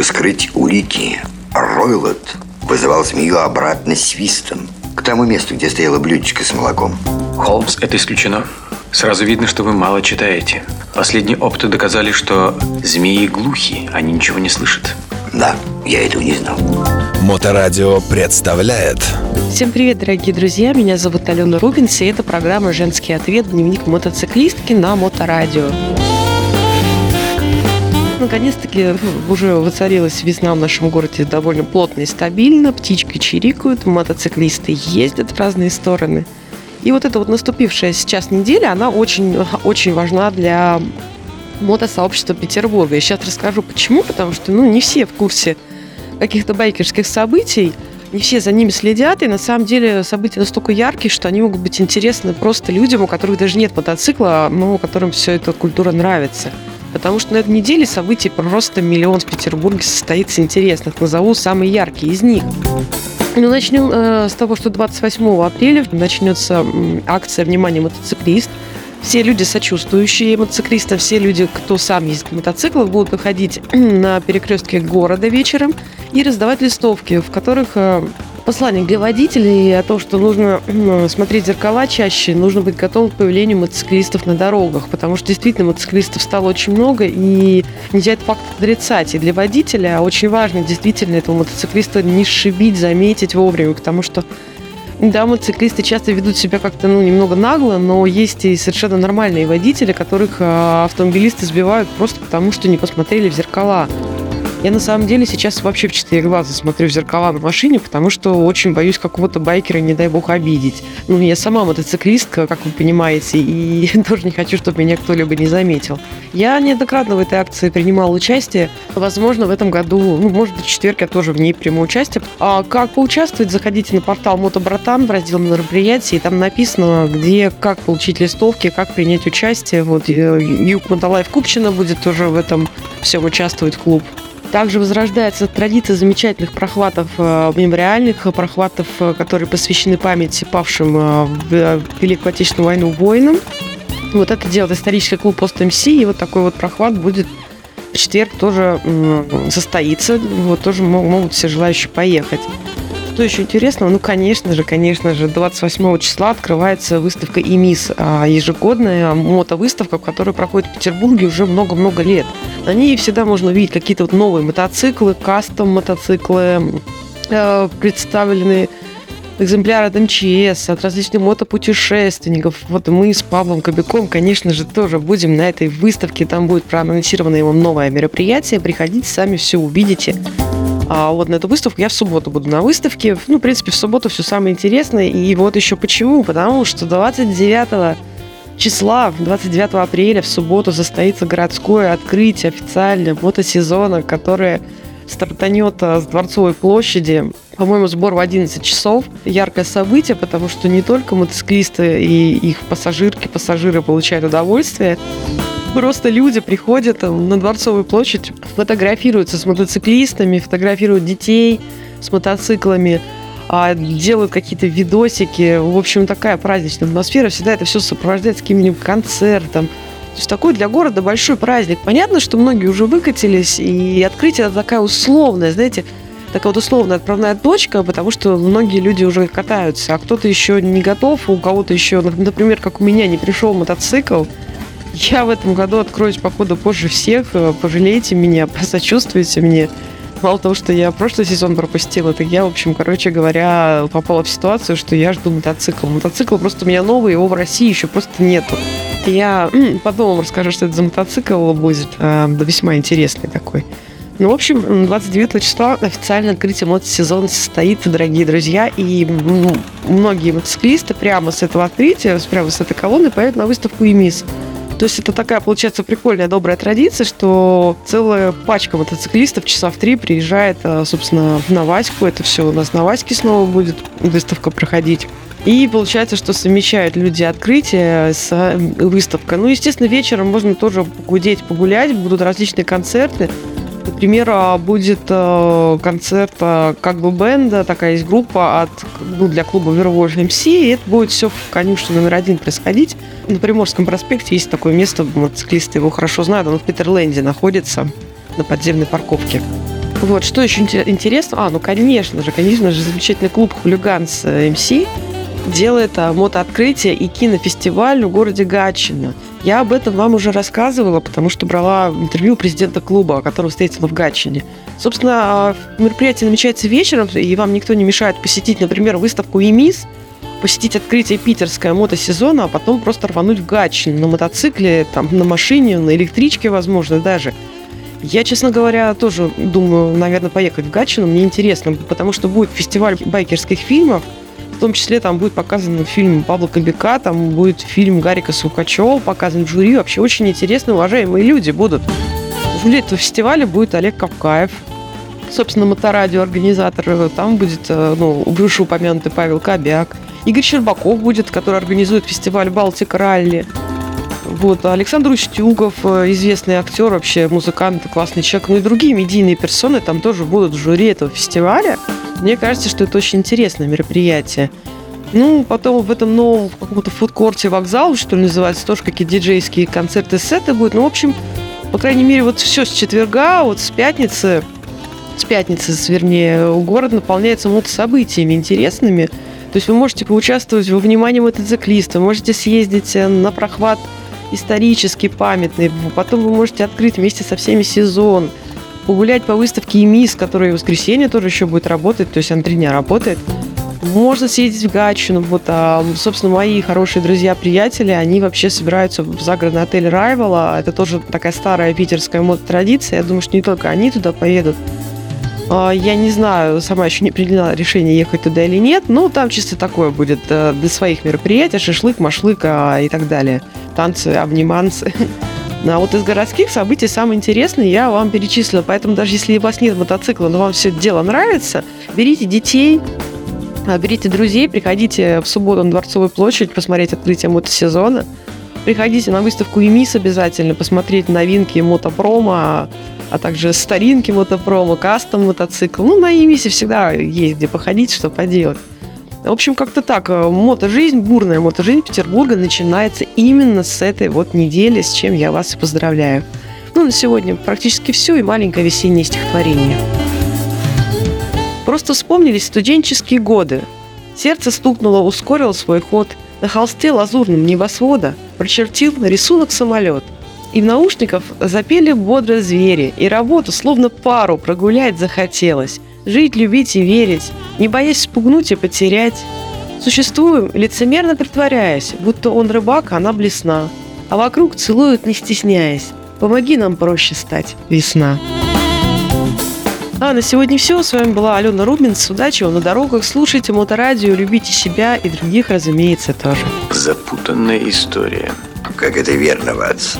Чтобы скрыть улики, Ройлот вызывал змею обратно свистом к тому месту, где стояло блюдечко с молоком. Холмс, это исключено. Сразу видно, что вы мало читаете. Последние опыты доказали, что змеи глухи, они ничего не слышат. Да, я этого не знал. Моторадио представляет Всем привет, дорогие друзья! Меня зовут Алена Рубинс, и это программа «Женский ответ. Дневник мотоциклистки» на Моторадио. Наконец-таки ну, уже воцарилась весна в нашем городе довольно плотно и стабильно. Птички чирикают, мотоциклисты ездят в разные стороны. И вот эта вот наступившая сейчас неделя, она очень, очень важна для мотосообщества Петербурга. Я сейчас расскажу почему, потому что ну, не все в курсе каких-то байкерских событий, не все за ними следят, и на самом деле события настолько яркие, что они могут быть интересны просто людям, у которых даже нет мотоцикла, но которым все эта культура нравится. Потому что на этой неделе событий просто миллион в Петербурге состоится интересных. Назову самые яркие из них. Ну, начнем э, с того, что 28 апреля начнется акция «Внимание, мотоциклист». Все люди, сочувствующие мотоциклистам, все люди, кто сам ездит на мотоциклах, будут выходить на перекрестке города вечером и раздавать листовки, в которых э, послание для водителей о том, что нужно смотреть зеркала чаще, нужно быть готовым к появлению мотоциклистов на дорогах, потому что действительно мотоциклистов стало очень много, и нельзя этот факт отрицать. И для водителя очень важно действительно этого мотоциклиста не шибить, заметить вовремя, потому что да, мотоциклисты часто ведут себя как-то ну, немного нагло, но есть и совершенно нормальные водители, которых а, автомобилисты сбивают просто потому, что не посмотрели в зеркала. Я на самом деле сейчас вообще в четыре глаза смотрю в зеркала на машине, потому что очень боюсь какого-то байкера, не дай бог, обидеть. Ну, я сама мотоциклистка, как вы понимаете, и тоже не хочу, чтобы меня кто-либо не заметил. Я неоднократно в этой акции принимала участие. Возможно, в этом году, ну, может быть, в четверг я тоже в ней приму участие. А как поучаствовать, заходите на портал Мотобратан в раздел мероприятий, и там написано, где, как получить листовки, как принять участие. Вот э, Юг Мотолайф Купчина будет тоже в этом всем участвовать клуб. Также возрождается традиция замечательных прохватов э, мемориальных, э, прохватов, э, которые посвящены памяти павшим в Великую Отечественную войну воинам. Вот это делает исторический клуб Пост МС, и вот такой вот прохват будет в четверг тоже состоится. Вот тоже могут все желающие поехать. Что еще интересного? Ну, конечно же, конечно же, 28 числа открывается выставка ИМИС, а, ежегодная мотовыставка, которая проходит в Петербурге уже много-много лет. На ней всегда можно увидеть какие-то вот новые мотоциклы, кастом мотоциклы, э, представлены экземпляры от МЧС, от различных мотопутешественников. Вот мы с Павлом Кобяком, конечно же, тоже будем на этой выставке. Там будет проанонсировано его новое мероприятие. Приходите, сами все увидите. А вот на эту выставку я в субботу буду на выставке. Ну, в принципе, в субботу все самое интересное. И вот еще почему. Потому что 29 числа, 29 апреля в субботу состоится городское открытие официально мотосезона, которое стартанет а, с Дворцовой площади. По-моему, сбор в 11 часов. Яркое событие, потому что не только мотоциклисты и их пассажирки, пассажиры получают удовольствие, Просто люди приходят на Дворцовую площадь, фотографируются с мотоциклистами, фотографируют детей с мотоциклами, а, делают какие-то видосики. В общем, такая праздничная атмосфера. Всегда это все сопровождается каким-нибудь концертом. То есть такой для города большой праздник. Понятно, что многие уже выкатились, и открытие это такая условная, знаете, такая вот условная отправная точка, потому что многие люди уже катаются, а кто-то еще не готов, у кого-то еще, например, как у меня, не пришел мотоцикл, я в этом году откроюсь, походу, позже всех. Э, пожалейте меня, посочувствуйте мне. Мало того, что я прошлый сезон пропустила, так я, в общем, короче говоря, попала в ситуацию, что я жду мотоцикл. Мотоцикл просто у меня новый, его в России еще просто нету. Я потом вам расскажу, что это за мотоцикл будет. Э, весьма интересный такой. Ну, в общем, 29 числа официальное открытие мотосезона состоится, дорогие друзья, и многие мотоциклисты прямо с этого открытия, прямо с этой колонны поедут на выставку ИМИС. То есть это такая, получается, прикольная, добрая традиция, что целая пачка мотоциклистов часа в три приезжает, а, собственно, на Ваську. Это все у нас на Ваське снова будет выставка проходить. И получается, что совмещают люди открытие с а, выставкой. Ну, естественно, вечером можно тоже погудеть, погулять, будут различные концерты. Например, будет э, концерт э, как бы бенда, такая есть группа от, ну, для клуба Вервольф МС, и это будет все в конюшне номер один происходить. На Приморском проспекте есть такое место, мотоциклисты его хорошо знают, оно в Питерленде находится, на подземной парковке. Вот, что еще интересно? А, ну, конечно же, конечно же, замечательный клуб «Хулиганс МС» делает а, мотооткрытие и кинофестиваль в городе Гатчино. Я об этом вам уже рассказывала, потому что брала интервью президента клуба, которого встретила в Гатчине. Собственно, а, мероприятие намечается вечером, и вам никто не мешает посетить, например, выставку «ЕМИС», посетить открытие питерское мотосезона, а потом просто рвануть в Гатчин на мотоцикле, там, на машине, на электричке, возможно, даже. Я, честно говоря, тоже думаю, наверное, поехать в Гатчину. Мне интересно, потому что будет фестиваль байкерских фильмов, в том числе там будет показан фильм Павла Кобяка, там будет фильм Гарика Сукачева показан в жюри. Вообще очень интересно, уважаемые люди будут. Жюри этого фестиваля будет Олег Капкаев, собственно, моторадио организатор. Там будет, э, ну, вышеупомянутый Павел Кобяк. Игорь Щербаков будет, который организует фестиваль «Балтика Ралли». Вот, Александр Устюгов, э, известный актер, вообще музыкант, классный человек, ну и другие медийные персоны там тоже будут в жюри этого фестиваля. Мне кажется, что это очень интересное мероприятие. Ну, потом в этом новом каком-то фудкорте вокзал, что ли, называется, тоже какие-то диджейские концерты, сеты будут. Ну, в общем, по крайней мере, вот все с четверга, вот с пятницы, с пятницы, вернее, город наполняется мотособытиями интересными. То есть вы можете поучаствовать во внимании мотоциклиста, можете съездить э, на прохват исторический, памятный. Потом вы можете открыть вместе со всеми сезон, погулять по выставке ИМИС, которая в воскресенье тоже еще будет работать, то есть она три дня работает. Можно съездить в Гатчину. Вот, а, собственно, мои хорошие друзья-приятели, они вообще собираются в загородный отель Райвела. Это тоже такая старая питерская мод-традиция. Я думаю, что не только они туда поедут. А, я не знаю, сама еще не приняла решение, ехать туда или нет, но там чисто такое будет э, для своих мероприятий, шашлык, машлык а, и так далее. Танцы, обниманцы. А вот из городских событий самое интересное я вам перечислила. Поэтому даже если у вас нет мотоцикла, но вам все это дело нравится, берите детей, а, берите друзей, приходите в субботу на Дворцовую площадь посмотреть открытие мотосезона. Приходите на выставку ЕМИС обязательно, посмотреть новинки мотопрома, а также старинки мотопрома, кастом мотоцикл. Ну, на ЕМИСе всегда есть где походить, что поделать. В общем, как-то так. Э, мотожизнь, бурная мотожизнь Петербурга начинается именно с этой вот недели, с чем я вас и поздравляю. Ну, на сегодня практически все и маленькое весеннее стихотворение. Просто вспомнились студенческие годы. Сердце стукнуло, ускорил свой ход. На холсте лазурным небосвода прочертил рисунок самолет – и в наушников запели бодро звери, и работу словно пару прогулять захотелось. Жить, любить и верить, не боясь спугнуть и потерять. Существуем, лицемерно притворяясь, будто он рыбак, а она блесна. А вокруг целуют, не стесняясь. Помоги нам проще стать, весна. А на сегодня все. С вами была Алена Рубинс. Удачи вам на дорогах. Слушайте моторадио, любите себя и других, разумеется, тоже. Запутанная история. Как это верно, Ватс.